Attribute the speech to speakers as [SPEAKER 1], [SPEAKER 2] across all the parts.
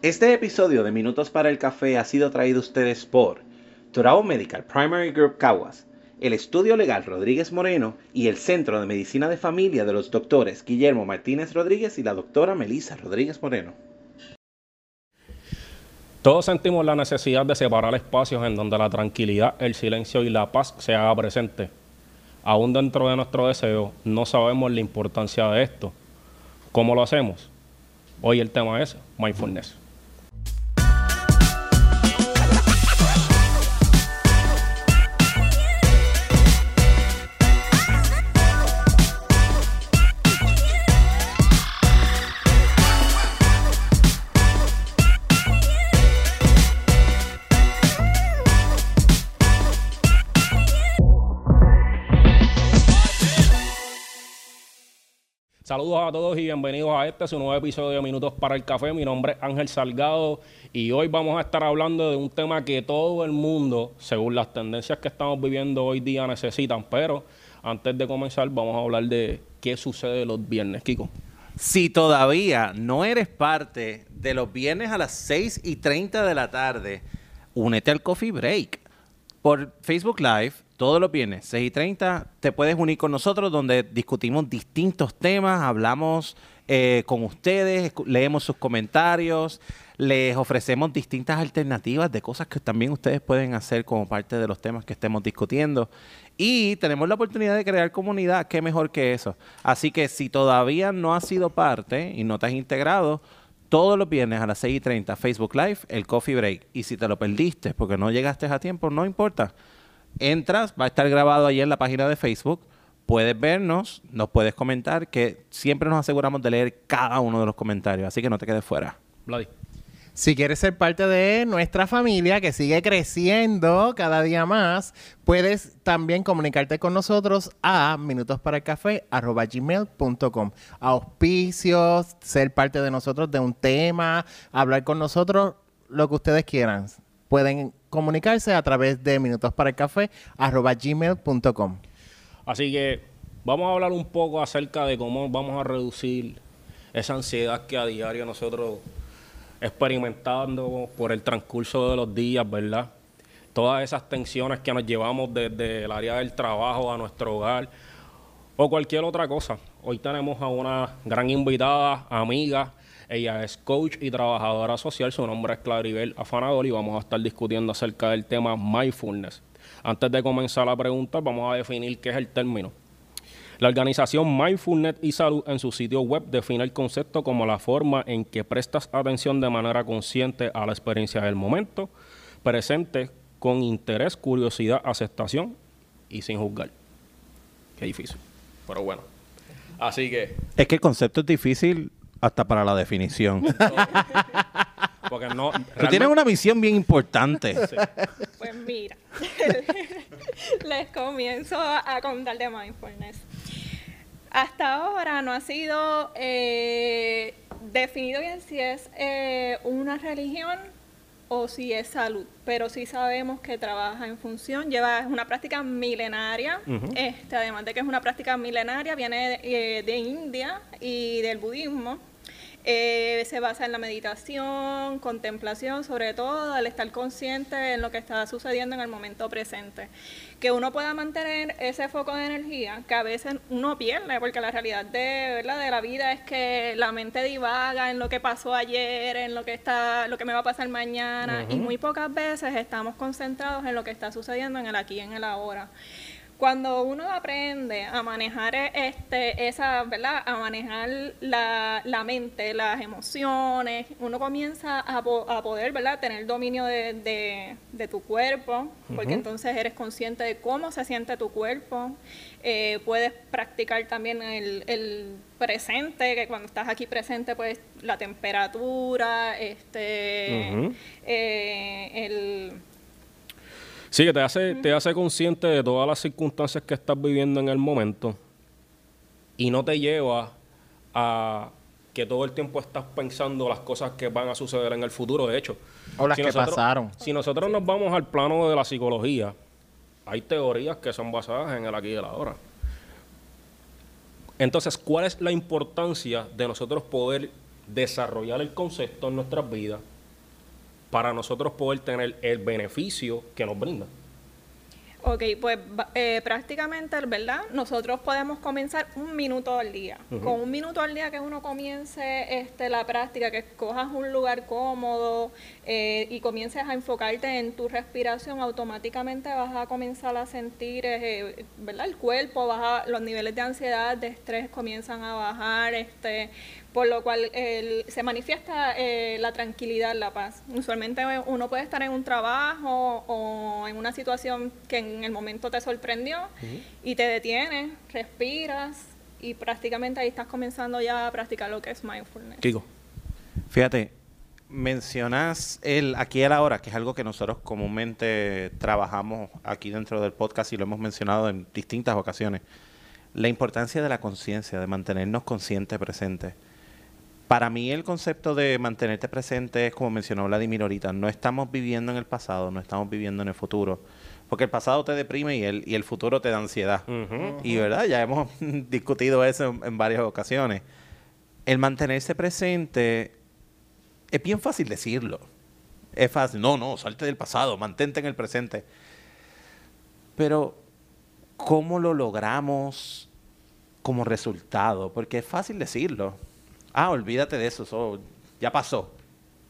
[SPEAKER 1] Este episodio de Minutos para el Café ha sido traído a ustedes por Torao Medical Primary Group Caguas, el Estudio Legal Rodríguez Moreno y el Centro de Medicina de Familia de los doctores Guillermo Martínez Rodríguez y la doctora Melisa Rodríguez Moreno.
[SPEAKER 2] Todos sentimos la necesidad de separar espacios en donde la tranquilidad, el silencio y la paz se haga presente. Aún dentro de nuestro deseo, no sabemos la importancia de esto. ¿Cómo lo hacemos? Hoy el tema es mindfulness. Saludos a todos y bienvenidos a este su nuevo episodio de Minutos para el Café. Mi nombre es Ángel Salgado y hoy vamos a estar hablando de un tema que todo el mundo, según las tendencias que estamos viviendo hoy día, necesitan. Pero antes de comenzar, vamos a hablar de qué sucede los viernes, Kiko.
[SPEAKER 1] Si todavía no eres parte de los viernes a las 6 y 30 de la tarde, únete al Coffee Break por Facebook Live todos los viernes, 6 y 30, te puedes unir con nosotros donde discutimos distintos temas, hablamos eh, con ustedes, leemos sus comentarios, les ofrecemos distintas alternativas de cosas que también ustedes pueden hacer como parte de los temas que estemos discutiendo. Y tenemos la oportunidad de crear comunidad, qué mejor que eso. Así que si todavía no has sido parte y no te has integrado, todos los viernes a las 6 y 30, Facebook Live, el Coffee Break. Y si te lo perdiste porque no llegaste a tiempo, no importa entras, va a estar grabado ahí en la página de Facebook. Puedes vernos, nos puedes comentar, que siempre nos aseguramos de leer cada uno de los comentarios, así que no te quedes fuera.
[SPEAKER 3] Si quieres ser parte de nuestra familia que sigue creciendo cada día más, puedes también comunicarte con nosotros a minutosparaelcafé.com. Auspicios, ser parte de nosotros de un tema, hablar con nosotros, lo que ustedes quieran. Pueden comunicarse a través de minutosparaelcafé.gmail.com
[SPEAKER 2] Así que vamos a hablar un poco acerca de cómo vamos a reducir esa ansiedad que a diario nosotros experimentando por el transcurso de los días, ¿verdad? Todas esas tensiones que nos llevamos desde el área del trabajo a nuestro hogar o cualquier otra cosa. Hoy tenemos a una gran invitada, amiga, ella es coach y trabajadora social. Su nombre es Claribel Afanador y vamos a estar discutiendo acerca del tema mindfulness. Antes de comenzar la pregunta, vamos a definir qué es el término. La organización Mindfulness y Salud en su sitio web define el concepto como la forma en que prestas atención de manera consciente a la experiencia del momento, presente con interés, curiosidad, aceptación y sin juzgar. Qué difícil, pero bueno. Así que...
[SPEAKER 1] Es que el concepto es difícil hasta para la definición.
[SPEAKER 2] Porque no.
[SPEAKER 1] Tú tienes una misión bien importante.
[SPEAKER 4] Pues mira, les comienzo a contar de mindfulness. Hasta ahora no ha sido eh, definido bien si es eh, una religión o si es salud, pero sí sabemos que trabaja en función, lleva es una práctica milenaria, este, además de que es una práctica milenaria, viene de, eh, de India y del budismo. Eh, se basa en la meditación, contemplación, sobre todo el estar consciente en lo que está sucediendo en el momento presente. Que uno pueda mantener ese foco de energía que a veces uno pierde, porque la realidad de, ¿verdad? de la vida es que la mente divaga en lo que pasó ayer, en lo que, está, lo que me va a pasar mañana, y muy pocas veces estamos concentrados en lo que está sucediendo en el aquí y en el ahora cuando uno aprende a manejar este, esa, ¿verdad? A manejar la, la mente, las emociones, uno comienza a, a poder, ¿verdad? Tener dominio de, de, tu cuerpo, porque entonces eres consciente de cómo se siente tu cuerpo. Eh, puedes practicar también el, el, presente, que cuando estás aquí presente, pues la temperatura, este, eh, el
[SPEAKER 2] Sí, que te hace, te hace consciente de todas las circunstancias que estás viviendo en el momento y no te lleva a que todo el tiempo estás pensando las cosas que van a suceder en el futuro. De hecho,
[SPEAKER 3] o las que pasaron.
[SPEAKER 2] Si nosotros nos vamos al plano de la psicología, hay teorías que son basadas en el aquí y el ahora. Entonces, ¿cuál es la importancia de nosotros poder desarrollar el concepto en nuestras vidas para nosotros poder tener el beneficio que nos brinda.
[SPEAKER 4] Ok, pues eh, prácticamente, ¿verdad? Nosotros podemos comenzar un minuto al día. Con un minuto al día que uno comience este, la práctica, que escojas un lugar cómodo eh, y comiences a enfocarte en tu respiración, automáticamente vas a comenzar a sentir, eh, ¿verdad? El cuerpo, baja, los niveles de ansiedad, de estrés comienzan a bajar, este, por lo cual el- se manifiesta eh, la tranquilidad, la paz. Usualmente uno puede estar en un trabajo o en una situación que en el momento te sorprendió y te detienes, respiras y prácticamente ahí estás comenzando ya a practicar lo que es mindfulness.
[SPEAKER 2] Kiko.
[SPEAKER 1] Fíjate, mencionas el aquí a la hora, que es algo que nosotros comúnmente trabajamos aquí dentro del podcast y lo hemos mencionado en distintas ocasiones. La importancia de la conciencia, de mantenernos conscientes, presentes. Para mí el concepto de mantenerte presente es como mencionó Vladimir ahorita, no estamos viviendo en el pasado, no estamos viviendo en el futuro, porque el pasado te deprime y el, y el futuro te da ansiedad. Y verdad, ya hemos discutido eso en, en varias ocasiones. El mantenerse presente es bien fácil decirlo. Es fácil, no, no, salte del pasado, mantente en el presente. Pero, ¿cómo lo logramos como resultado? Porque es fácil decirlo. Ah, olvídate de eso, eso ya pasó.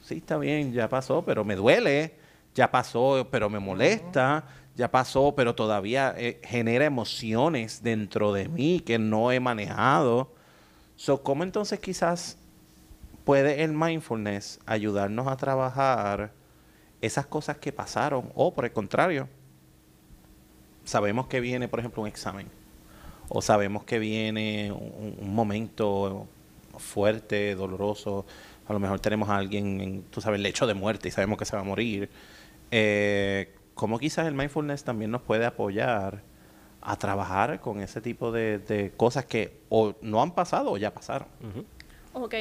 [SPEAKER 1] Sí, está bien, ya pasó, pero me duele. Ya pasó, pero me molesta. Ya pasó, pero todavía eh, genera emociones dentro de mí que no he manejado. So, ¿Cómo entonces quizás puede el mindfulness ayudarnos a trabajar esas cosas que pasaron? O por el contrario, sabemos que viene, por ejemplo, un examen. O sabemos que viene un, un momento fuerte, doloroso. A lo mejor tenemos a alguien en, tú sabes, el lecho de muerte y sabemos que se va a morir. Eh, ¿Cómo quizás el mindfulness también nos puede apoyar a trabajar con ese tipo de, de cosas que o no han pasado o ya pasaron?
[SPEAKER 4] Ok.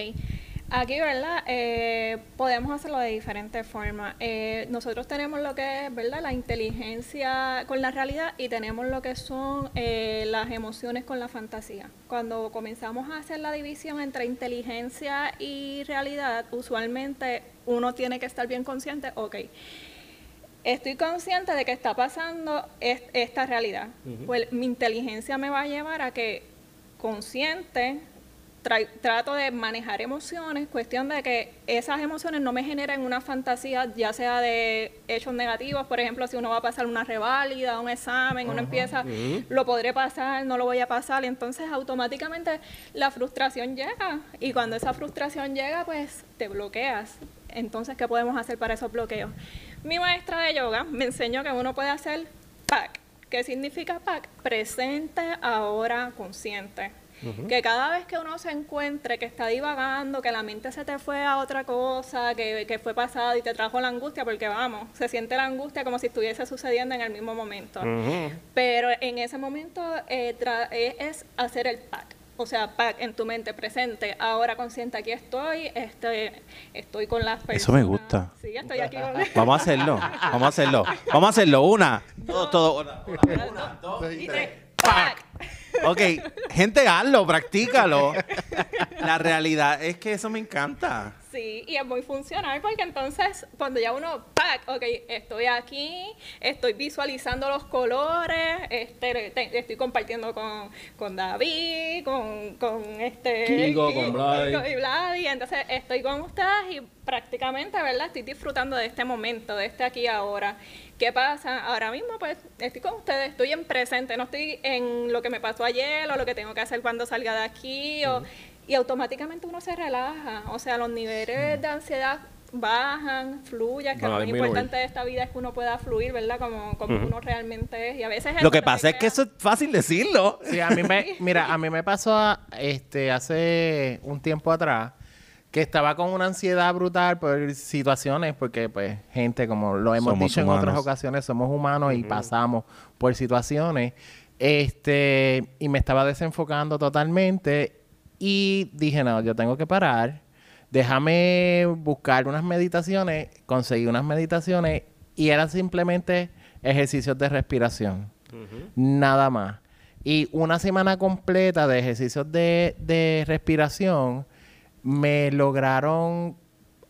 [SPEAKER 4] Aquí, ¿verdad? Eh, podemos hacerlo de diferentes formas. Eh, nosotros tenemos lo que es, ¿verdad? La inteligencia con la realidad y tenemos lo que son eh, las emociones con la fantasía. Cuando comenzamos a hacer la división entre inteligencia y realidad, usualmente uno tiene que estar bien consciente, ok, estoy consciente de que está pasando es- esta realidad. Pues mi inteligencia me va a llevar a que consciente tra- trato de manejar emociones, cuestión de que esas emociones no me generen una fantasía, ya sea de hechos negativos, por ejemplo, si uno va a pasar una reválida, un examen, uno empieza, lo podré pasar, no lo voy a pasar, y entonces automáticamente la frustración llega, y cuando esa frustración llega, pues te bloqueas. Entonces, ¿qué podemos hacer para esos bloqueos? Mi maestra de yoga me enseñó que uno puede hacer PAC. ¿Qué significa PAC? Presente, ahora, consciente. Que cada vez que uno se encuentre que está divagando, que la mente se te fue a otra cosa, que, que fue pasado y te trajo la angustia, porque vamos, se siente la angustia como si estuviese sucediendo en el mismo momento. Pero en ese momento eh, eh, es hacer el pack. O sea, pack en tu mente presente, ahora consciente, aquí estoy, este, estoy con las personas.
[SPEAKER 1] Eso me gusta.
[SPEAKER 4] Sí, estoy aquí con
[SPEAKER 1] Vamos a hacerlo, vamos a hacerlo. Vamos a hacerlo. Una, dos, todo. Una, una,
[SPEAKER 4] y tres, pack.
[SPEAKER 1] Ok, gente, hazlo, practícalo. La realidad es que eso me encanta.
[SPEAKER 4] Sí, y es muy funcional porque entonces cuando ya uno, pack, ok, estoy aquí, estoy visualizando los colores, este, te- estoy compartiendo con, con David, con, con este...
[SPEAKER 2] Kiko, con Vladi.
[SPEAKER 4] y Vladi, entonces estoy con ustedes y prácticamente, ¿verdad? Estoy disfrutando de este momento, de este aquí y ahora. ¿Qué pasa? Ahora mismo, pues, estoy con ustedes, estoy en presente, no estoy en lo que me pasó ayer o lo que tengo que hacer cuando salga de aquí o... Y automáticamente uno se relaja, o sea, los niveles de ansiedad bajan, fluye, que lo más importante de esta vida es que uno pueda fluir, ¿verdad? Como, como uno realmente es. Y a veces
[SPEAKER 1] Lo que pasa es que eso es fácil decirlo.
[SPEAKER 3] Sí, a mí me, mira, a mí me pasó a- este, hace un tiempo atrás que estaba con una ansiedad brutal por situaciones, porque pues gente, como lo hemos
[SPEAKER 1] Somos
[SPEAKER 3] dicho en otras ocasiones, somos humanos y pasamos por situaciones. Este, y me estaba desenfocando totalmente y dije, no, yo tengo que parar. Déjame buscar unas meditaciones, conseguí unas meditaciones y eran simplemente ejercicios de respiración. Nada más. Y una semana completa de ejercicios de, de respiración me lograron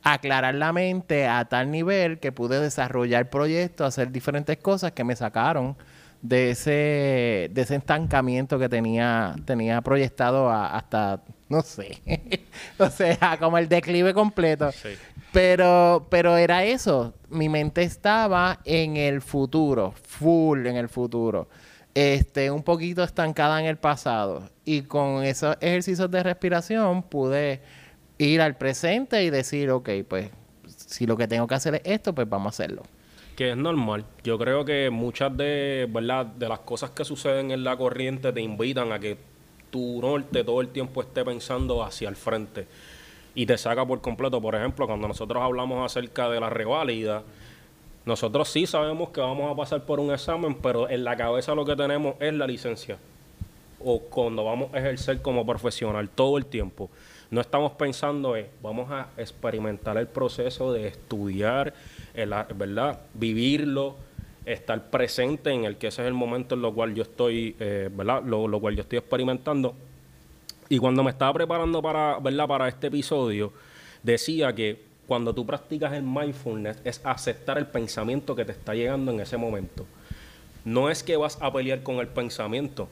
[SPEAKER 3] aclarar la mente a tal nivel que pude desarrollar proyectos, hacer diferentes cosas que me sacaron de ese, de ese estancamiento que tenía, tenía proyectado hasta, no sé, o sea, como el declive completo. Pero, pero era eso, mi mente estaba en el futuro, full en el futuro. Este, un poquito estancada en el pasado. Y con esos ejercicios de respiración pude ir al presente y decir, ok, pues si lo que tengo que hacer es esto, pues vamos a hacerlo.
[SPEAKER 2] Que es normal. Yo creo que muchas de, las cosas que suceden en la corriente te invitan a que tu norte todo el tiempo esté pensando hacia el frente y te saca por completo. Por ejemplo, cuando nosotros hablamos acerca de la reválida, nosotros sí sabemos que vamos a pasar por un examen, pero en la cabeza lo que tenemos es la licencia. O cuando vamos a ejercer como profesional todo el tiempo no estamos pensando en, vamos a experimentar el proceso de estudiar, ¿verdad? Vivirlo, estar presente en el que ese es el momento en lo cual yo estoy, eh, ¿verdad? Lo, cual yo estoy experimentando. Y cuando me estaba preparando para, ¿verdad? Para este episodio, decía que cuando tú practicas el mindfulness es aceptar el pensamiento que te está llegando en ese momento. No es que vas a pelear con el pensamiento,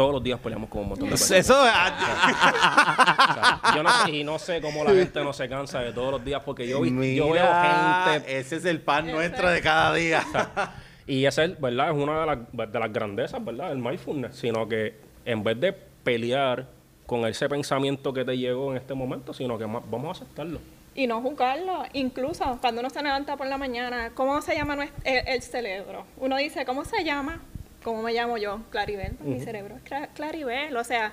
[SPEAKER 2] todos los días peleamos con un montón de personas. Eso. yo no sé, y no sé cómo la gente no se cansa de todos los días porque yo, yo veo gente.
[SPEAKER 1] Ese es el pan nuestro de cada día.
[SPEAKER 2] y esa es, ¿verdad? Es una de las, de las grandezas, ¿verdad? El mindfulness. Sino que en vez de pelear con ese pensamiento que te llegó en este momento, sino que vamos a aceptarlo.
[SPEAKER 4] Y no juzgarlo. Incluso cuando uno se levanta por la mañana, ¿cómo se llama el cerebro? Uno dice, ¿cómo se llama? ¿Cómo me llamo yo? Claribel, mi cerebro es Claribel, o sea,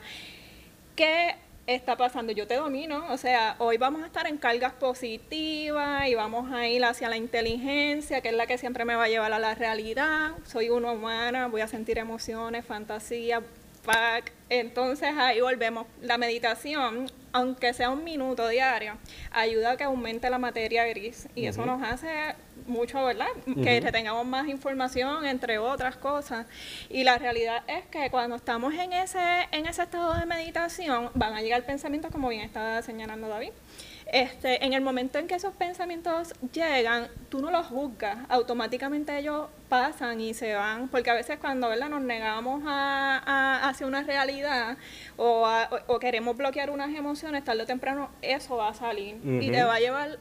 [SPEAKER 4] ¿qué está pasando? Yo te domino, o sea, hoy vamos a estar en cargas positivas y vamos a ir hacia la inteligencia, que es la que siempre me va a llevar a la realidad. Soy una humana, voy a sentir emociones, fantasía, entonces ahí volvemos. La meditación, aunque sea un minuto diario, ayuda a que aumente la materia gris y eso nos hace mucho, ¿verdad? Que tengamos más información, entre otras cosas. Y la realidad es que cuando estamos en ese, en ese estado de meditación, van a llegar pensamientos, como bien estaba señalando David. Este, en el momento en que esos pensamientos llegan, tú no los juzgas, automáticamente ellos pasan y se van, porque a veces cuando ¿verdad? nos negamos a, hacia una realidad o, o, queremos bloquear unas emociones, tarde o temprano eso va a salir y te va a llevar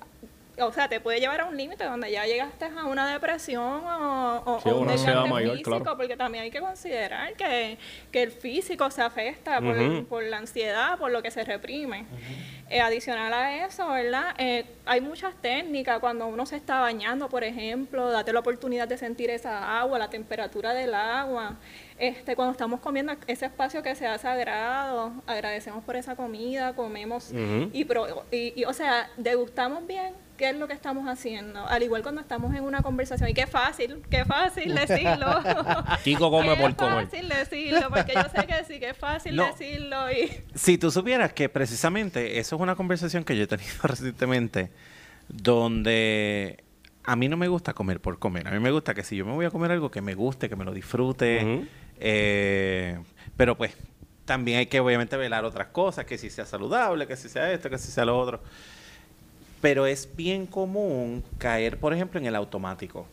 [SPEAKER 4] o sea, te puede llevar a un límite donde ya llegaste a una depresión o, o, un desgaste físico, porque también hay que considerar que, el físico se afecta por, la ansiedad, por lo que se reprime. Eh, adicional a eso, ¿verdad? Eh, hay muchas técnicas cuando uno se está bañando, por ejemplo, date la oportunidad de sentir esa agua, la temperatura del agua. Este, cuando estamos comiendo ese espacio que sea sagrado, agradecemos por esa comida, comemos y, y, o sea, degustamos bien qué es lo que estamos haciendo. Al igual cuando estamos en una conversación. Y qué fácil, qué fácil decirlo.
[SPEAKER 2] Kiko come por comer.
[SPEAKER 4] Qué fácil decirlo, porque yo sé que sí, que es fácil decirlo. Y...
[SPEAKER 1] Si tú supieras que precisamente eso es una conversación que yo he tenido recientemente, donde a mí no me gusta comer por comer. A mí me gusta que si yo me voy a comer algo que me guste, que me lo disfrute. Eh, pero pues también hay que obviamente velar otras cosas, que si sea saludable, que si sea esto, que si sea lo otro. Pero es bien común caer, por ejemplo, en el automático.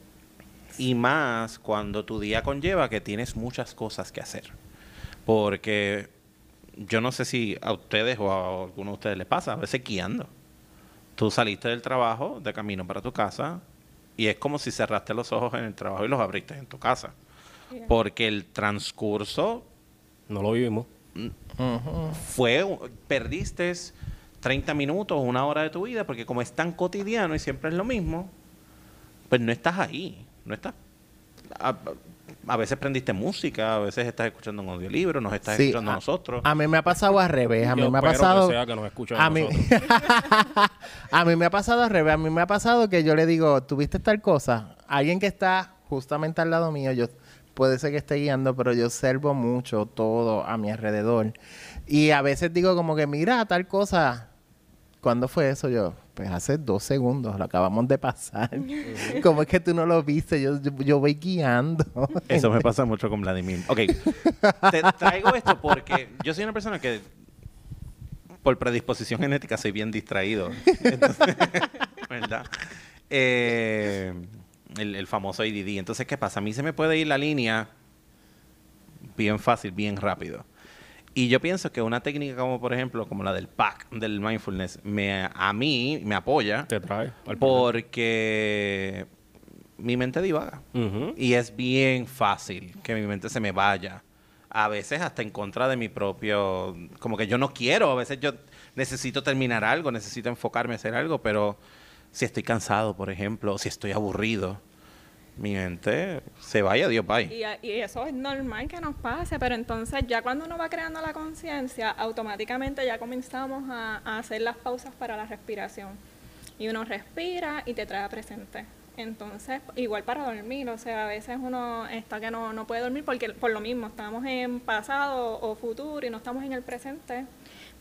[SPEAKER 1] Y más cuando tu día conlleva que tienes muchas cosas que hacer. Porque yo no sé si a ustedes o a alguno de ustedes les pasa, a veces guiando. Tú saliste del trabajo, de camino para tu casa, y es como si cerraste los ojos en el trabajo y los abriste en tu casa. Porque el transcurso...
[SPEAKER 2] No lo vivimos.
[SPEAKER 1] Fue, perdiste 30 minutos, una hora de tu vida, porque como es tan cotidiano y siempre es lo mismo, pues no estás ahí, no estás... A, veces prendiste música, a veces estás escuchando un audiolibro, nos estás escuchando a, nosotros.
[SPEAKER 3] A mí me ha pasado al revés, a mí me ha pasado... a, mí... a mí me ha pasado al revés, a mí me ha pasado que yo le digo, ¿tuviste tal cosa? Alguien que está justamente al lado mío, yo puede ser que esté guiando, pero yo observo mucho todo a mi alrededor. Y a veces digo como que, mira, tal cosa, ¿Cuándo fue eso? Yo, pues hace dos segundos, lo acabamos de pasar. ¿Cómo es que tú no lo viste? Yo, yo, voy guiando.
[SPEAKER 1] Eso me pasa mucho con Vladimir. Ok, te traigo esto porque yo soy una persona que por predisposición genética soy bien distraído. Entonces, ¿verdad? Eh, el, el famoso ADD. Entonces, ¿qué pasa? A mí se me puede ir la línea bien fácil, bien rápido. Y yo pienso que una técnica como, por ejemplo, como la del PAC, del mindfulness, me, a mí me apoya
[SPEAKER 2] Te trae.
[SPEAKER 1] porque mi mente divaga. Y es bien fácil que mi mente se me vaya. A veces hasta en contra de mi propio... Como que yo no quiero. A veces yo necesito terminar algo, necesito enfocarme a hacer algo, pero si estoy cansado, por ejemplo, o si estoy aburrido, mi mente se vaya, Dios bye.
[SPEAKER 4] Y, y eso es normal que nos pase, pero entonces ya cuando uno va creando la conciencia, automáticamente ya comenzamos a, a hacer las pausas para la respiración. Y uno respira y te trae a presente. Entonces, igual para dormir, o sea, a veces uno está que no, no puede dormir porque por lo mismo estamos en pasado o futuro y no estamos en el presente,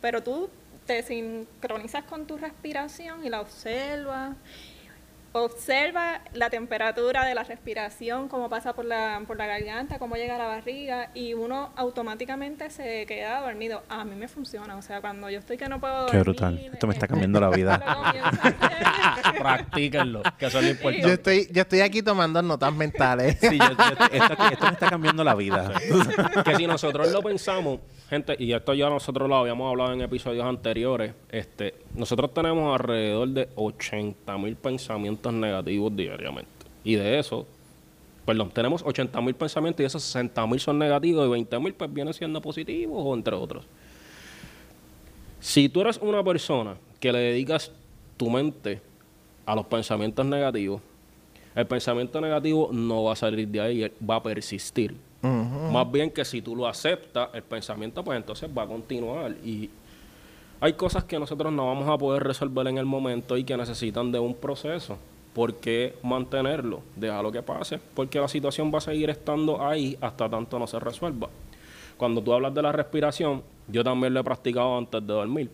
[SPEAKER 4] pero tú te sincronizas con tu respiración y la observas Observa la temperatura de la respiración, cómo pasa por la, por la garganta, cómo llega a la barriga y uno automáticamente se queda dormido. A mí me funciona, o sea, cuando yo estoy que no puedo
[SPEAKER 1] Qué
[SPEAKER 4] dormir...
[SPEAKER 1] brutal. Esto me está
[SPEAKER 4] eh,
[SPEAKER 1] cambiando la vida.
[SPEAKER 2] Practíquenlo, que eso es lo
[SPEAKER 3] Yo
[SPEAKER 2] importante.
[SPEAKER 3] estoy, yo estoy aquí tomando notas mentales.
[SPEAKER 1] Sí, yo- yo- esto, esto me está cambiando la vida.
[SPEAKER 2] que si nosotros lo pensamos, gente, y esto ya nosotros lo habíamos hablado en episodios anteriores, este, nosotros tenemos alrededor de 80 mil pensamientos negativos diariamente. Y de eso, perdón, tenemos 80 mil pensamientos y esos 60 mil son negativos y 20 mil pues vienen siendo positivos o entre otros. Si tú eres una persona que le dedicas tu mente a los pensamientos negativos, el pensamiento negativo no va a salir de ahí, va a persistir. Más bien que si tú lo aceptas, el pensamiento pues entonces va a continuar. Y hay cosas que nosotros no vamos a poder resolver en el momento y que necesitan de un proceso. ¿Por qué mantenerlo? Déjalo que pase, porque la situación va a seguir estando ahí hasta tanto no se resuelva. Cuando tú hablas de la respiración, yo también lo he practicado antes de dormir.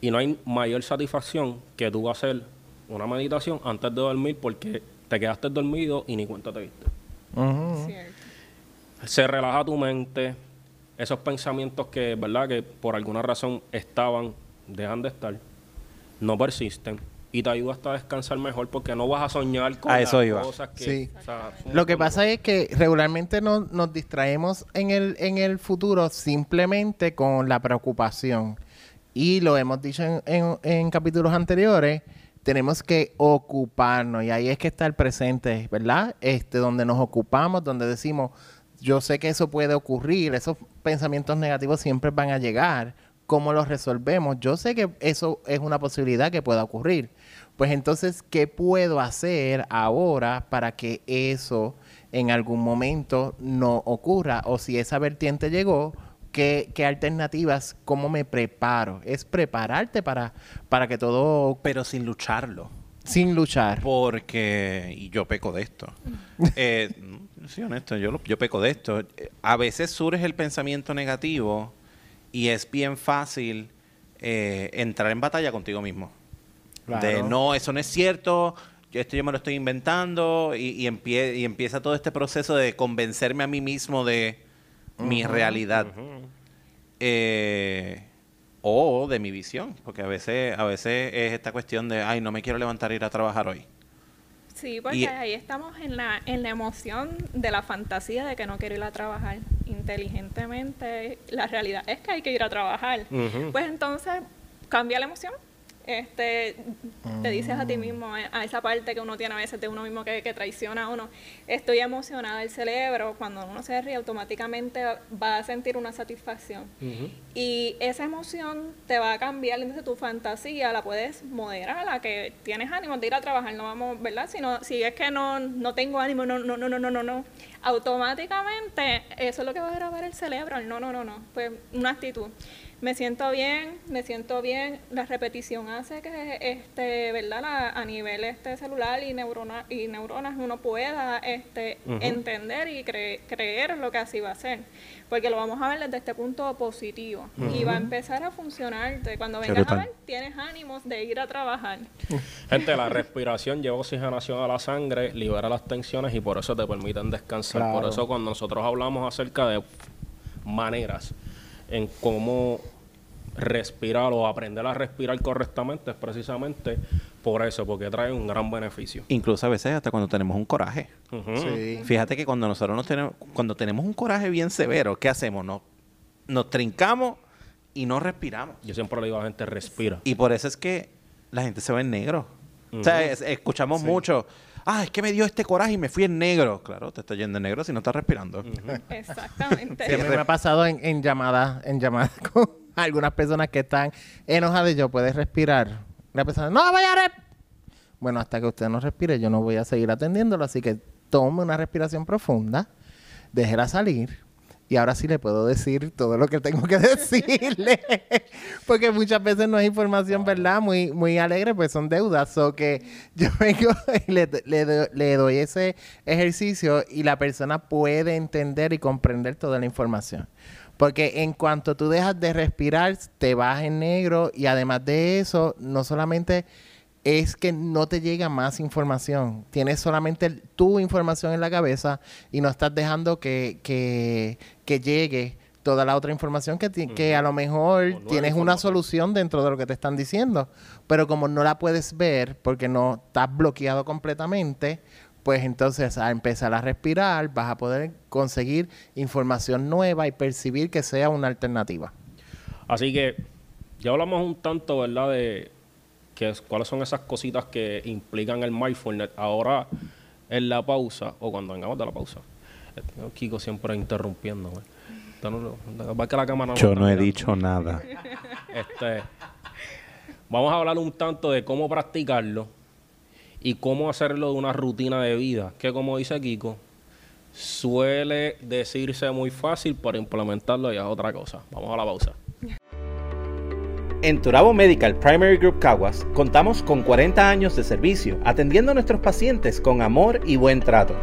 [SPEAKER 2] Y no hay mayor satisfacción que tú hacer una meditación antes de dormir porque te quedaste dormido y ni cuenta te viste. Se relaja tu mente, esos pensamientos que, ¿verdad? Que por alguna razón estaban, dejan de estar, no persisten y te ayuda hasta a descansar mejor porque no vas a soñar con
[SPEAKER 1] A
[SPEAKER 2] las
[SPEAKER 1] eso iba.
[SPEAKER 2] cosas que...
[SPEAKER 3] Sí.
[SPEAKER 2] o sea, son
[SPEAKER 3] Lo que pasa es que regularmente no- nos distraemos en el, en el futuro simplemente con la preocupación. Y lo hemos dicho en, en- en capítulos anteriores, tenemos que ocuparnos y ahí es que está el presente, ¿verdad? Este, donde nos ocupamos, donde decimos, yo sé que eso puede ocurrir, esos pensamientos negativos siempre van a llegar. ¿Cómo los resolvemos? Yo sé que eso es una posibilidad que pueda ocurrir. Pues entonces, ¿qué puedo hacer ahora para que eso en algún momento no ocurra? O si esa vertiente llegó, ¿qué, qué alternativas? ¿Cómo me preparo? Es prepararte para, para que todo
[SPEAKER 1] Pero sin lucharlo.
[SPEAKER 3] sin luchar.
[SPEAKER 1] Porque, y yo peco de esto. Eh, soy honesto, yo, lo- yo peco de esto. A veces surge el pensamiento negativo y es bien fácil eh, entrar en batalla contigo mismo. De no, eso no es cierto, yo esto yo me lo estoy inventando y, y, empie- y empieza todo este proceso de convencerme a mí mismo de mi realidad. Eh, o de mi visión, porque a veces, a veces es esta cuestión de, ay, no me quiero levantar e ir a trabajar hoy.
[SPEAKER 4] Sí, porque
[SPEAKER 1] Y-
[SPEAKER 4] ahí estamos en la, en la emoción de la fantasía de que no quiero ir a trabajar. Inteligentemente, la realidad es que hay que ir a trabajar. Pues entonces, cambia la emoción. Este, te dices a ti mismo, eh, a esa parte que uno tiene a veces de uno mismo que, que traiciona a uno, estoy emocionada, el cerebro, cuando uno se ríe, automáticamente va a sentir una satisfacción.
[SPEAKER 2] Ujú.
[SPEAKER 4] Y esa emoción te va a cambiar, entonces tu fantasía la puedes moderar a que tienes ánimo de ir a trabajar, no vamos, ¿verdad? Si, no, si es que no, no tengo ánimo, no, no, no, no, no, no, no. Automáticamente eso es lo que va a grabar el cerebro, el no, no, no, no. Pues una actitud. Me siento bien, me siento bien. La repetición hace que, este, ¿verdad? La- a nivel este celular y, neurona, y neuronas uno pueda este, entender y cre- creer lo que así va a ser. Porque lo vamos a ver desde este punto positivo. Y va a empezar a funcionarte. Cuando vengas a ver, tienes ánimos de ir a trabajar.
[SPEAKER 2] Gente, la respiración lleva oxigenación a la sangre, libera las tensiones y por eso te permiten descansar.
[SPEAKER 3] Claro.
[SPEAKER 2] Por eso cuando nosotros hablamos acerca de maneras en cómo respirar o aprender a respirar correctamente es precisamente por eso, porque trae un gran beneficio.
[SPEAKER 1] Incluso a veces hasta cuando tenemos un coraje.
[SPEAKER 3] Sí.
[SPEAKER 1] Fíjate que cuando nosotros nos tenemos, cuando tenemos un coraje bien severo, ¿qué hacemos? Nos, nos trincamos y no respiramos.
[SPEAKER 2] Yo siempre le digo a la gente, respira.
[SPEAKER 1] Y por eso es que la gente se ve en negro. O sea, es- escuchamos mucho, ah, es que me dio este coraje y me fui en negro. Claro, te estás yendo en negro si no estás respirando.
[SPEAKER 4] Exactamente.
[SPEAKER 3] Sí, a mí me ha pasado en, en llamadas en llamadas con algunas personas que están enojadas y yo, ¿puedes respirar? La persona, no voy a respirar. Bueno, hasta que usted no respire, yo no voy a seguir atendiéndolo, así que tome una respiración profunda, déjela salir. Y ahora sí le puedo decir todo lo que tengo que decirle. Porque muchas veces no es información, ¿verdad? Muy, muy alegre, pues son deudas. O que yo vengo y le, le do- le doy ese ejercicio y la persona puede entender y comprender toda la información. Porque en cuanto tú dejas de respirar, te vas en negro y además de eso, no solamente es que no te llega más información. Tienes solamente tu información en la cabeza y no estás dejando que, que, que llegue toda la otra información que, que a lo mejor tienes una solución dentro de lo que te están diciendo. Pero como no la puedes ver porque no estás bloqueado completamente, pues entonces a empezar a respirar vas a poder conseguir información nueva y percibir que sea una alternativa.
[SPEAKER 2] Así que ya hablamos un tanto, ¿verdad? De que cuáles son esas cositas que implican el mindfulness. Ahora, en la pausa, o cuando vengamos de la pausa. Eh, Kiko siempre va que la cámara
[SPEAKER 1] Yo no he
[SPEAKER 2] mirando.
[SPEAKER 1] dicho nada.
[SPEAKER 2] Este, vamos a hablar un tanto de cómo practicarlo y cómo hacerlo de una rutina de vida, que como dice Kiko, suele decirse muy fácil, para implementarlo ya es otra cosa. Vamos a la pausa.
[SPEAKER 1] En Turabo Medical Primary Group Caguas contamos con 40 años de servicio atendiendo a nuestros pacientes con amor y buen trato.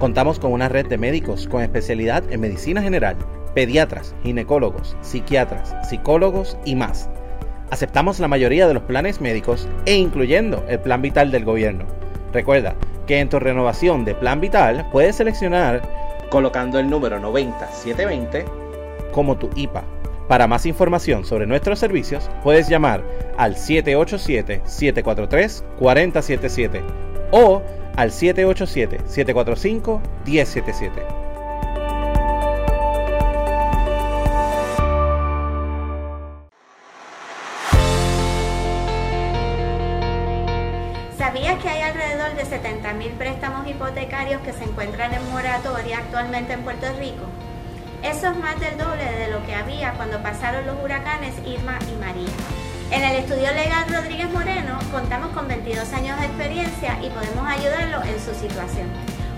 [SPEAKER 1] Contamos con una red de médicos con especialidad en medicina general, pediatras, ginecólogos, psiquiatras, psicólogos y más. Aceptamos la mayoría de los planes médicos e incluyendo el plan vital del gobierno. Recuerda que en tu renovación de plan vital puedes seleccionar colocando el número 90720 como tu IPA. Para más información sobre nuestros servicios, puedes llamar al 787-743-4077 o al 787-745-1077.
[SPEAKER 5] ¿Sabías que hay alrededor de 70.000 préstamos hipotecarios que se encuentran en moratoria actualmente en Puerto Rico? Eso es más del doble de lo que había cuando pasaron los huracanes Irma y María. En el estudio legal Rodríguez Moreno contamos con 22 años de experiencia y podemos ayudarlo en su situación.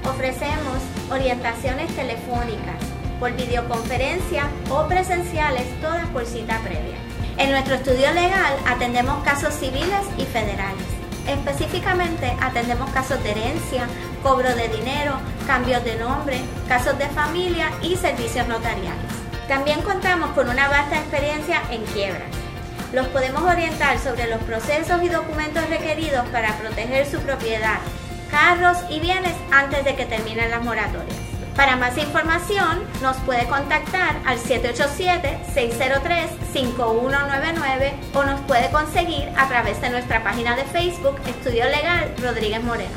[SPEAKER 5] Ofrecemos orientaciones telefónicas, por videoconferencia o presenciales, todas por cita previa. En nuestro estudio legal atendemos casos civiles y federales. Específicamente atendemos casos de herencia, cobro de dinero, cambios de nombre, casos de familia y servicios notariales. También contamos con una vasta experiencia en quiebras. Los podemos orientar sobre los procesos y documentos requeridos para proteger su propiedad, carros y bienes antes de que terminen las moratorias. Para más información, nos puede contactar al 787-603-5199 o nos puede conseguir a través de nuestra página de Facebook Estudio Legal Rodríguez Moreno.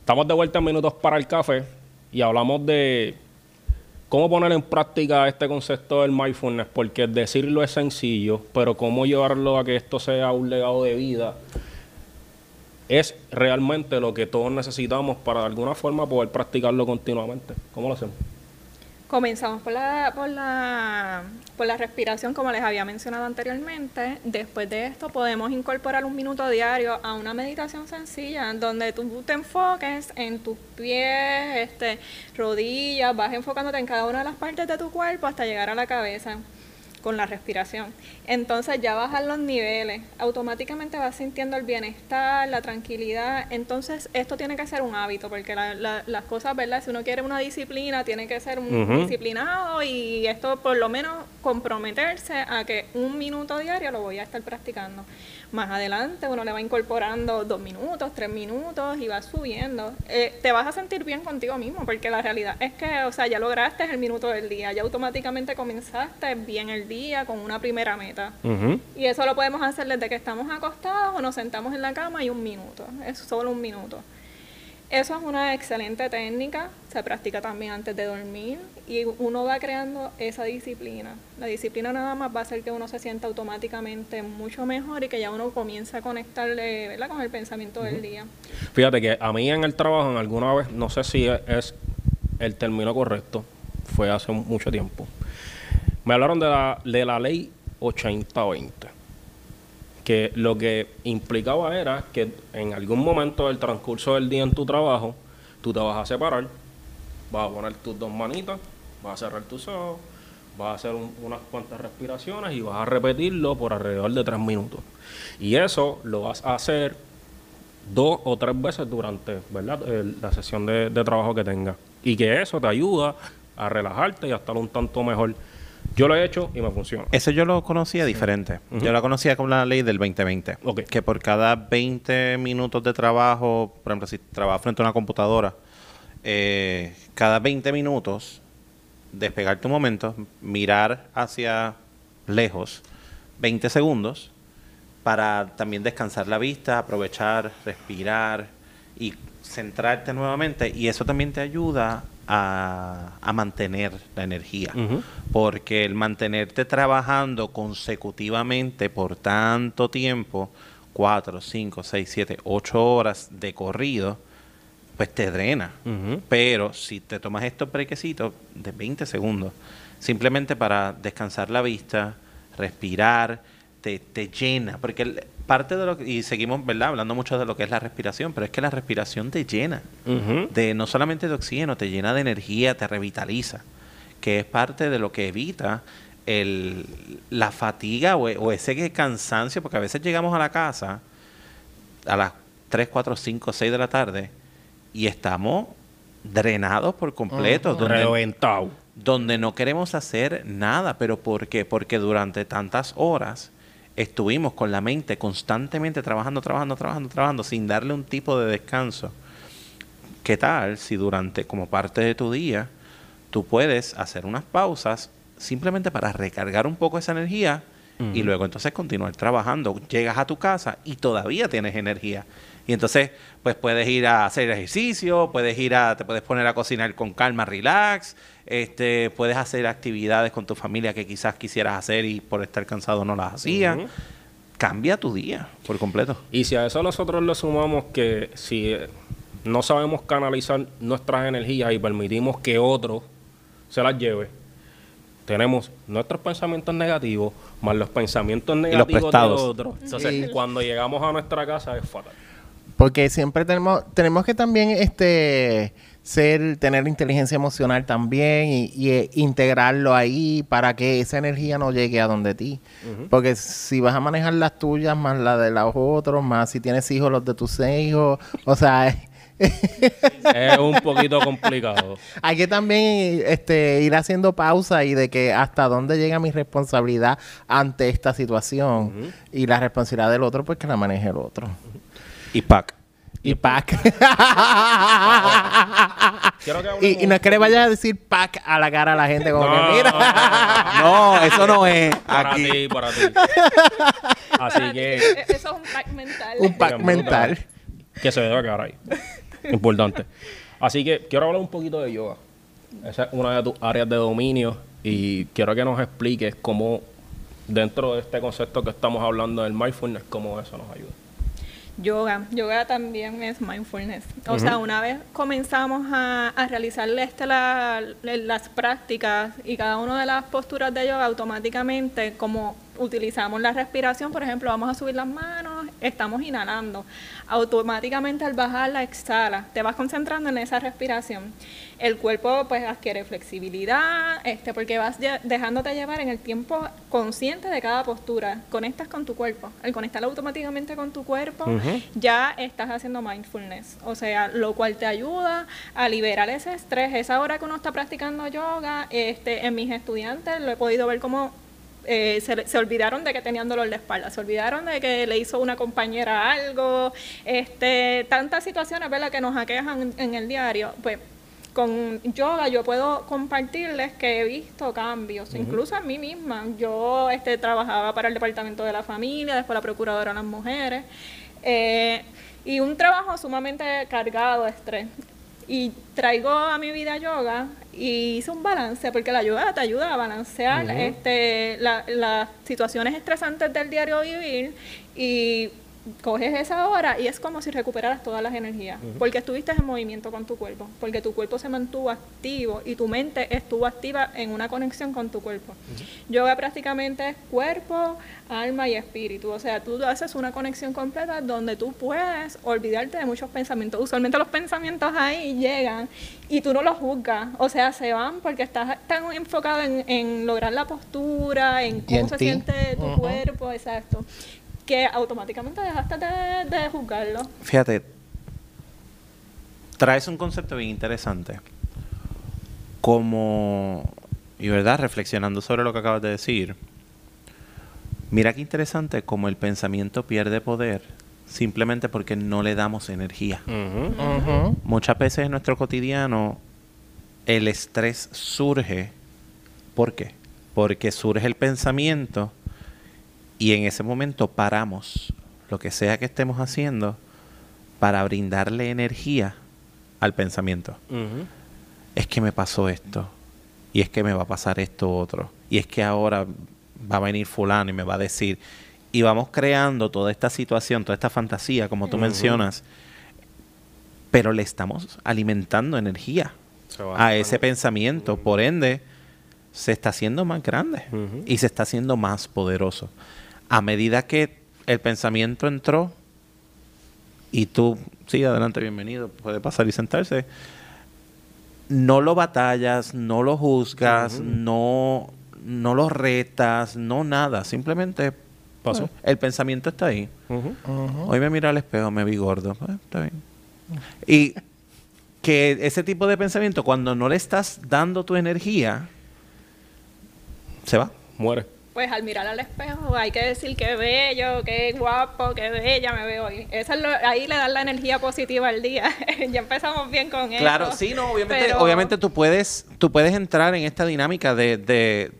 [SPEAKER 2] Estamos de vuelta en Minutos para el Café y hablamos de cómo poner en práctica este concepto del mindfulness, porque decirlo es sencillo, pero cómo llevarlo a que esto sea un legado de vida es realmente lo que todos necesitamos para de alguna forma poder practicarlo continuamente. ¿Cómo lo hacemos?
[SPEAKER 4] Comenzamos por la, por, la, por la respiración, como les había mencionado anteriormente. Después de esto podemos incorporar un minuto diario a una meditación sencilla, donde tú te enfoques en tus pies, este, rodillas, vas enfocándote en cada una de las partes de tu cuerpo hasta llegar a la cabeza. Con la respiración. Entonces ya bajan los niveles, automáticamente vas sintiendo el bienestar, la tranquilidad. Entonces esto tiene que ser un hábito, porque la- la- las cosas, ¿verdad? Si uno quiere una disciplina, tiene que ser un
[SPEAKER 2] Ujú.
[SPEAKER 4] disciplinado y esto por lo menos comprometerse a que un minuto diario lo voy a estar practicando. Más adelante uno le va incorporando dos minutos, tres minutos y va subiendo. Eh, te vas a sentir bien contigo mismo, porque la realidad es que, o sea, ya lograste el minuto del día, ya automáticamente comenzaste bien el día con una primera meta. Y eso lo podemos hacer desde que estamos acostados o nos sentamos en la cama y un minuto, es solo un minuto. Eso es una excelente técnica, se practica también antes de dormir y uno va creando esa disciplina. La disciplina nada más va a hacer que uno se sienta automáticamente mucho mejor y que ya uno comienza a conectarle ¿verdad? con el pensamiento del día.
[SPEAKER 2] Fíjate que a mí en el trabajo, en alguna vez, no sé si es el término correcto, fue hace mucho tiempo. Me hablaron de la, de la ley 80-20, que lo que implicaba era que en algún momento del transcurso del día en tu trabajo, tú te vas a separar, vas a poner tus dos manitas, vas a cerrar tus ojos, vas a hacer un- unas cuantas respiraciones y vas a repetirlo por alrededor de tres minutos. Y eso lo vas a hacer dos o tres veces durante ¿verdad? La sesión de, de trabajo que tengas. Y que eso te ayuda a relajarte y a estar un tanto mejor. Yo lo he hecho y me funciona.
[SPEAKER 1] Eso yo lo conocía diferente. Yo lo conocía con la ley del 2020.
[SPEAKER 2] Ok.
[SPEAKER 1] Que por cada 20 minutos de trabajo, por ejemplo, si trabajas frente a una computadora, eh, cada 20 minutos, despegarte un momento, mirar hacia lejos, 20 segundos, para también descansar la vista, aprovechar, respirar y centrarte nuevamente. Y eso también te ayuda a, a mantener la energía. Porque el mantenerte trabajando consecutivamente por tanto tiempo, 4, 5, 6, 7, 8 horas de corrido, pues te drena. Pero si te tomas estos brequecitos de 20 segundos, simplemente para descansar la vista, respirar, te, te llena. Porque el- parte de lo que, y seguimos, ¿verdad? Hablando mucho de lo que es la respiración, pero es que la respiración te llena. De, no solamente de oxígeno, te llena de energía, te revitaliza. Que es parte de lo que evita el, la fatiga o, o ese cansancio, porque a veces llegamos a la casa a las 3, 4, 5, 6 de la tarde y estamos drenados por completo. donde,
[SPEAKER 2] Reventado.
[SPEAKER 1] donde no queremos hacer nada. ¿Pero por qué? Porque durante tantas horas estuvimos con la mente constantemente trabajando, trabajando, trabajando, trabajando, sin darle un tipo de descanso. ¿Qué tal si durante, como parte de tu día, tú puedes hacer unas pausas simplemente para recargar un poco esa energía y luego entonces continuar trabajando? Llegas a tu casa y todavía tienes energía. Y entonces, pues puedes ir a hacer ejercicio, puedes ir a, te puedes poner a cocinar con calma, relax, este, puedes hacer actividades con tu familia que quizás quisieras hacer y por estar cansado no las hacías.
[SPEAKER 2] Ujú.
[SPEAKER 1] Cambia tu día por completo.
[SPEAKER 2] Y si a eso nosotros le sumamos que si eh, no sabemos canalizar nuestras energías y permitimos que otro se las lleve, tenemos nuestros pensamientos negativos más los pensamientos negativos de
[SPEAKER 1] prestados.
[SPEAKER 2] otros. Entonces,
[SPEAKER 3] Sí.
[SPEAKER 2] cuando llegamos a nuestra casa es fatal.
[SPEAKER 3] Porque siempre tenemos, tenemos que también este ser, tener inteligencia emocional también y, y, eh, integrarlo ahí para que esa energía no llegue a donde ti. Porque si vas a manejar las tuyas más las de los otros, más si tienes hijos, los de tus hijos, o sea,
[SPEAKER 2] Es un poquito complicado.
[SPEAKER 3] hay que también este, ir haciendo pausa y de que hasta dónde llega mi responsabilidad ante esta situación. Y la responsabilidad del otro, pues que la maneje el otro.
[SPEAKER 1] Y pack.
[SPEAKER 3] Y pack. Y, no es que le vayas a decir pack a la cara a la gente como
[SPEAKER 2] No,
[SPEAKER 3] que mira.
[SPEAKER 2] no, no, no, no.
[SPEAKER 1] No, eso no es
[SPEAKER 2] Para
[SPEAKER 1] aquí.
[SPEAKER 2] ti, para ti. Así que...
[SPEAKER 4] E- Eso es un pack mental.
[SPEAKER 3] Un pack mental.
[SPEAKER 2] Que se debe quedar ahí. Importante. Así que quiero hablar un poquito de yoga. Esa es una de tus áreas de dominio y quiero que nos expliques cómo dentro de este concepto que estamos hablando del mindfulness, cómo eso nos ayuda.
[SPEAKER 4] Yoga, yoga también es mindfulness. O sea, una vez comenzamos a, a realizarle este la- las prácticas y cada una de las posturas de yoga automáticamente, como utilizamos la respiración, por ejemplo, vamos a subir las manos, estamos inhalando. Automáticamente al bajar la exhala, te vas concentrando en esa respiración. El cuerpo pues adquiere flexibilidad, este, porque vas dejándote llevar en el tiempo consciente de cada postura. Conectas con tu cuerpo. Al conectar automáticamente con tu cuerpo, ya estás haciendo mindfulness. O sea, lo cual te ayuda a liberar ese estrés. Esa hora que uno está practicando yoga, este, en mis estudiantes lo he podido ver como eh, se, olvidaron de que tenían dolor de espalda, se olvidaron de que le hizo una compañera algo, este, tantas situaciones ¿verdad? que nos aquejan en, el diario, pues con yoga yo puedo compartirles que he visto cambios, incluso a mí misma. Yo este, trabajaba para el Departamento de la Familia, después la Procuradora de las Mujeres, eh, y un trabajo sumamente cargado de estrés y traigo a mi vida yoga y hice un balance porque la yoga te ayuda a balancear este, las situaciones estresantes del diario vivir y coges esa hora y es como si recuperaras todas las energías, porque estuviste en movimiento con tu cuerpo, porque tu cuerpo se mantuvo activo y tu mente estuvo activa en una conexión con tu cuerpo. Yoga prácticamente es cuerpo, alma y espíritu, o sea, tú haces una conexión completa donde tú puedes olvidarte de muchos pensamientos. Usualmente los pensamientos ahí llegan y tú no los juzgas, o sea, se van porque estás tan enfocado en, lograr la postura, en cómo se siente tu cuerpo, exacto que automáticamente dejaste de, juzgarlo.
[SPEAKER 1] Fíjate, traes un concepto bien interesante. Como, y verdad, reflexionando sobre lo que acabas de decir, mira qué interesante como el pensamiento pierde poder simplemente porque no le damos energía. Muchas veces en nuestro cotidiano el estrés surge. ¿Por qué? Porque surge el pensamiento y en ese momento paramos lo que sea que estemos haciendo para brindarle energía al pensamiento. Es que me pasó esto. Y es que me va a pasar esto otro. Y es que ahora va a venir fulano y me va a decir. Y vamos creando toda esta situación, toda esta fantasía, como tú mencionas. Pero le estamos alimentando energía a ese pensamiento. Por ende, se está haciendo más grande y se está haciendo más poderoso a medida que el pensamiento entró y tú, sí, adelante, bienvenido, puede pasar y sentarse, no lo batallas, no lo juzgas, no, no lo retas, no nada, simplemente pasó. Eh, el pensamiento está ahí. Hoy me mira al espejo, me vi gordo, pues, está bien. Y que ese tipo de pensamiento, cuando no le estás dando tu energía, se va.
[SPEAKER 2] Muere
[SPEAKER 4] pues al mirar al espejo hay que decir qué bello, qué guapo, qué bella me veo hoy. Eso ahí le dan la energía positiva al día. ya empezamos bien con
[SPEAKER 1] eso. Claro, sí, no, obviamente, obviamente tú puedes, tú puedes entrar en esta dinámica de,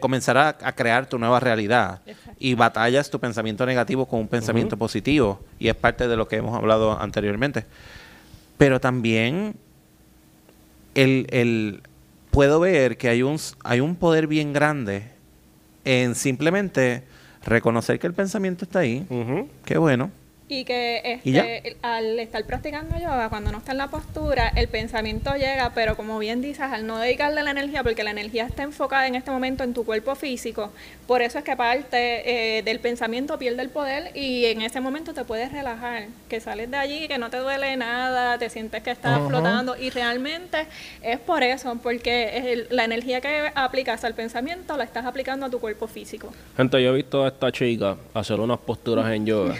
[SPEAKER 1] comenzar a, crear tu nueva realidad y batallas tu pensamiento negativo con un pensamiento positivo y es parte de lo que hemos hablado anteriormente. Pero también el, el puedo ver que hay un, hay un poder bien grande en simplemente reconocer que el pensamiento está ahí. Qué bueno.
[SPEAKER 4] Y que este, al estar practicando yoga, cuando no está en la postura, el pensamiento llega, pero como bien dices, al no dedicarle la energía, porque la energía está enfocada en este momento en tu cuerpo físico, por eso es que parte eh, del pensamiento pierde el poder y en ese momento te puedes relajar, que sales de allí, que no te duele nada, te sientes que estás flotando y realmente es por eso, porque la energía que aplicas al pensamiento la estás aplicando a tu cuerpo físico.
[SPEAKER 2] Gente, yo he visto a esta chica hacer unas posturas en yoga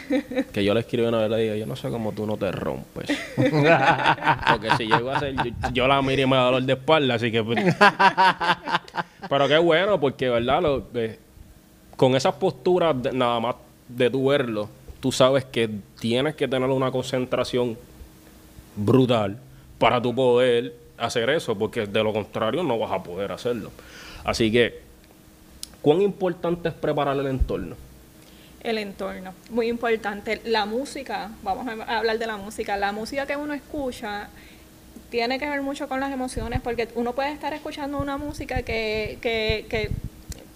[SPEAKER 2] que yo le escribí una vez le digo, yo no sé cómo tú no te rompes. Porque si llego a hacer, yo, la miro y me da dolor de espalda, así que... Pues. Pero qué bueno, porque, ¿verdad? Lo, con esas posturas, nada más de tu verlo, tú sabes que tienes que tener una concentración brutal para tu poder hacer eso, porque de lo contrario no vas a poder hacerlo. Así que, ¿cuán importante es preparar el entorno?
[SPEAKER 4] El entorno. Muy importante. La música, vamos a hablar de la música. La música que uno escucha tiene que ver mucho con las emociones porque uno puede estar escuchando una música que, que, que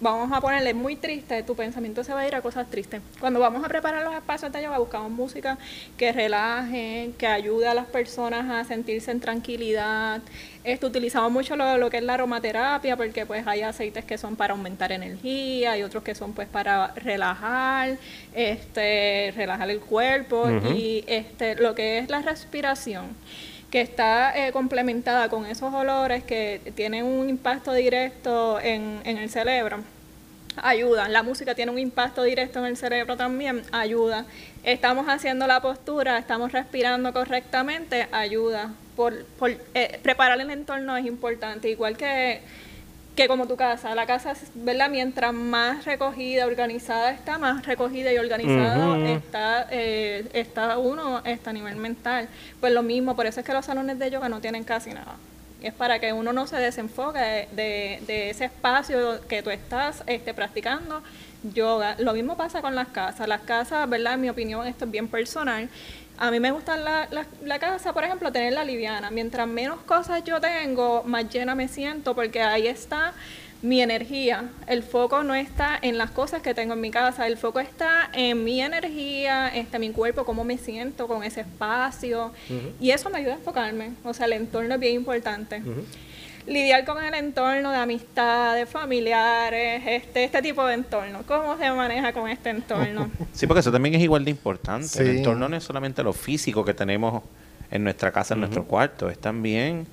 [SPEAKER 4] vamos a ponerle muy triste, tu pensamiento se va a ir a cosas tristes. Cuando vamos a preparar los espacios de yoga, buscamos música que relaje, que ayude a las personas a sentirse en tranquilidad. Esto, utilizamos mucho lo, lo que es la aromaterapia, porque pues hay aceites que son para aumentar energía y otros que son pues para relajar, este, relajar el cuerpo y este, lo que es la respiración que está eh, complementada con esos olores que tienen un impacto directo en, en el cerebro ayuda. La música tiene un impacto directo en el cerebro también, ayuda. Estamos haciendo la postura, estamos respirando correctamente, ayuda. Por, por eh, preparar el entorno es importante, igual que que como tu casa, la casa, ¿verdad? Mientras más recogida, organizada está, más recogida y organizada está, eh, está uno está a nivel mental. Pues lo mismo, por eso es que los salones de yoga no tienen casi nada. Es para que uno no se desenfoque de, de, ese espacio que tú estás este, practicando yoga. Lo mismo pasa con las casas. Las casas, ¿verdad? En mi opinión, esto es bien personal. A mí me gusta la, la, casa, por ejemplo, tenerla liviana. Mientras menos cosas yo tengo, más llena me siento porque ahí está mi energía. El foco no está en las cosas que tengo en mi casa, el foco está en mi energía, está mi cuerpo, cómo me siento con ese espacio. Y eso me ayuda a enfocarme. O sea, el entorno es bien importante lidiar con el entorno de amistades, familiares, este, este tipo de entorno. ¿Cómo se maneja con este entorno?
[SPEAKER 1] Sí, porque eso también es igual de importante. El entorno no es solamente lo físico que tenemos en nuestra casa, en nuestro cuarto, es también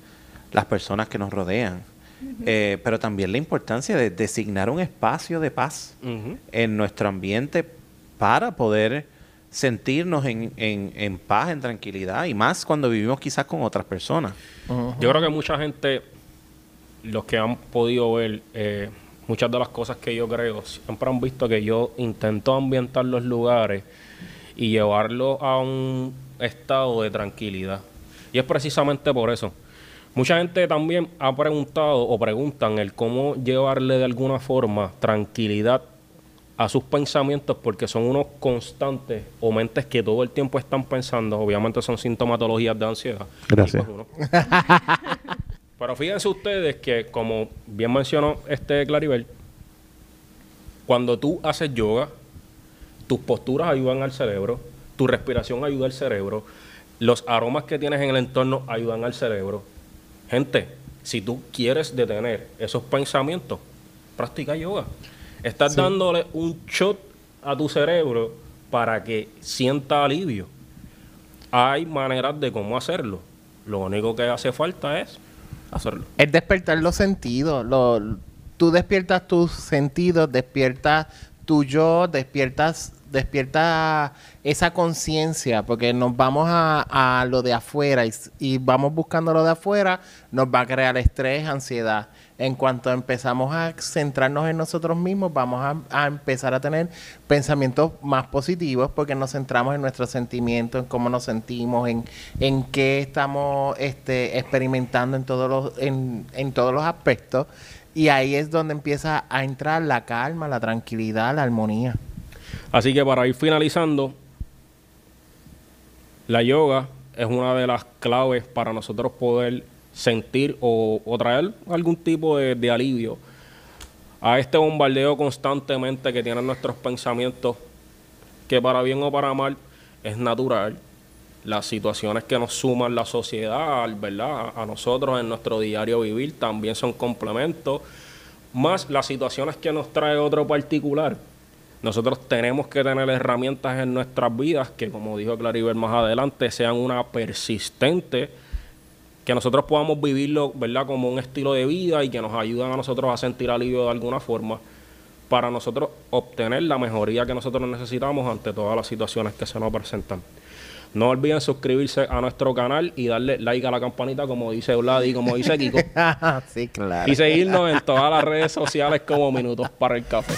[SPEAKER 1] las personas que nos rodean. Eh, pero también la importancia de designar un espacio de paz en nuestro ambiente para poder sentirnos en, en, en, paz, en tranquilidad, y más cuando vivimos quizás con otras personas.
[SPEAKER 2] Yo creo que mucha gente los que han podido ver eh, muchas de las cosas que yo creo, siempre han visto que yo intento ambientar los lugares y llevarlos a un estado de tranquilidad. Y es precisamente por eso. Mucha gente también ha preguntado o preguntan el cómo llevarle de alguna forma tranquilidad a sus pensamientos porque son unos constantes o mentes que todo el tiempo están pensando. Obviamente son sintomatologías de ansiedad.
[SPEAKER 1] Gracias.
[SPEAKER 2] Pues Pero fíjense ustedes que, como bien mencionó este Claribel, cuando tú haces yoga, tus posturas ayudan al cerebro, tu respiración ayuda al cerebro, los aromas que tienes en el entorno ayudan al cerebro. Gente, si tú quieres detener esos pensamientos, practica yoga. Estás dándole un shot a tu cerebro para que sienta alivio. Hay maneras de cómo hacerlo. Lo único que hace falta es hacerlo.
[SPEAKER 3] Es despertar los sentidos. Lo, tú despiertas tus sentidos, despiertas tu yo, despiertas despierta esa conciencia, porque nos vamos a, a, lo de afuera y, vamos buscando lo de afuera, nos va a crear estrés, ansiedad en cuanto empezamos a centrarnos en nosotros mismos, vamos a, empezar a tener pensamientos más positivos porque nos centramos en nuestros sentimientos, en cómo nos sentimos, en, en qué estamos este, experimentando en todos, los, en, en todos los aspectos. Y ahí es donde empieza a entrar la calma, la tranquilidad, la armonía.
[SPEAKER 2] Así que para ir finalizando, la yoga es una de las claves para nosotros poder sentir o, traer algún tipo de, alivio a este bombardeo constantemente que tienen nuestros pensamientos, que para bien o para mal es natural. Las situaciones que nos suman la sociedad, ¿verdad? A nosotros en nuestro diario vivir también son complementos, más las situaciones que nos trae otro particular. Nosotros tenemos que tener herramientas en nuestras vidas que, como dijo Claribel más adelante, sean una persistente que nosotros podamos vivirlo, ¿verdad?, como un estilo de vida y que nos ayuden a nosotros a sentir alivio de alguna forma para nosotros obtener la mejoría que nosotros necesitamos ante todas las situaciones que se nos presentan. No olviden suscribirse a nuestro canal y darle like a la campanita, como dice Vlad y como dice Kiko.
[SPEAKER 3] sí, claro.
[SPEAKER 2] Y seguirnos en todas las redes sociales como Minutos para el Café.